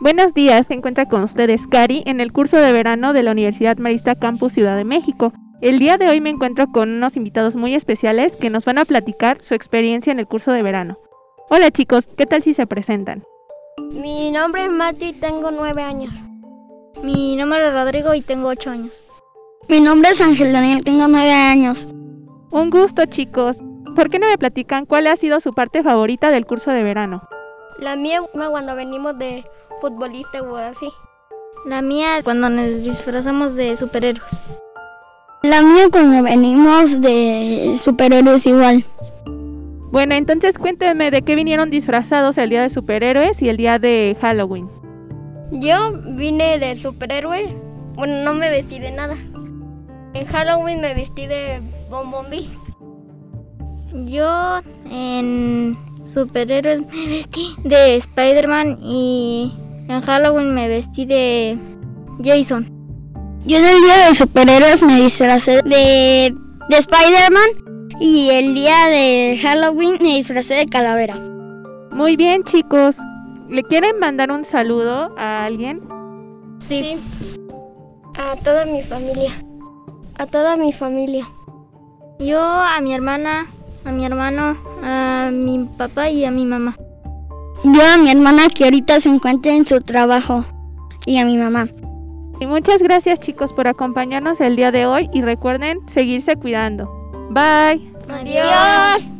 Buenos días, se encuentra con ustedes Cari en el curso de verano de la Universidad Marista Campus Ciudad de México. El día de hoy me encuentro con unos invitados muy especiales que nos van a platicar su experiencia en el curso de verano. Hola chicos, ¿qué tal si se presentan? Mi nombre es Mati y tengo nueve años. Mi nombre es Rodrigo y tengo ocho años. Mi nombre es Ángel Daniel, tengo nueve años. Un gusto chicos. ¿Por qué no me platican cuál ha sido su parte favorita del curso de verano? La mía cuando venimos de futbolista o así. La mía cuando nos disfrazamos de superhéroes. La mía cuando venimos de superhéroes igual. Bueno, entonces cuéntenme de qué vinieron disfrazados el día de superhéroes y el día de Halloween. Yo vine de superhéroe. Bueno, no me vestí de nada. En Halloween me vestí de Bombombi. Yo en superhéroes me vestí de Spider-Man y en Halloween me vestí de Jason. Yo en el día de superhéroes me disfracé de, de Spider-Man y el día de Halloween me disfracé de calavera. Muy bien chicos. ¿Le quieren mandar un saludo a alguien? Sí. sí. A toda mi familia. A toda mi familia. Yo a mi hermana, a mi hermano, a mi papá y a mi mamá. Yo a mi hermana que ahorita se encuentra en su trabajo y a mi mamá. Y muchas gracias chicos por acompañarnos el día de hoy y recuerden seguirse cuidando. Bye. Adiós.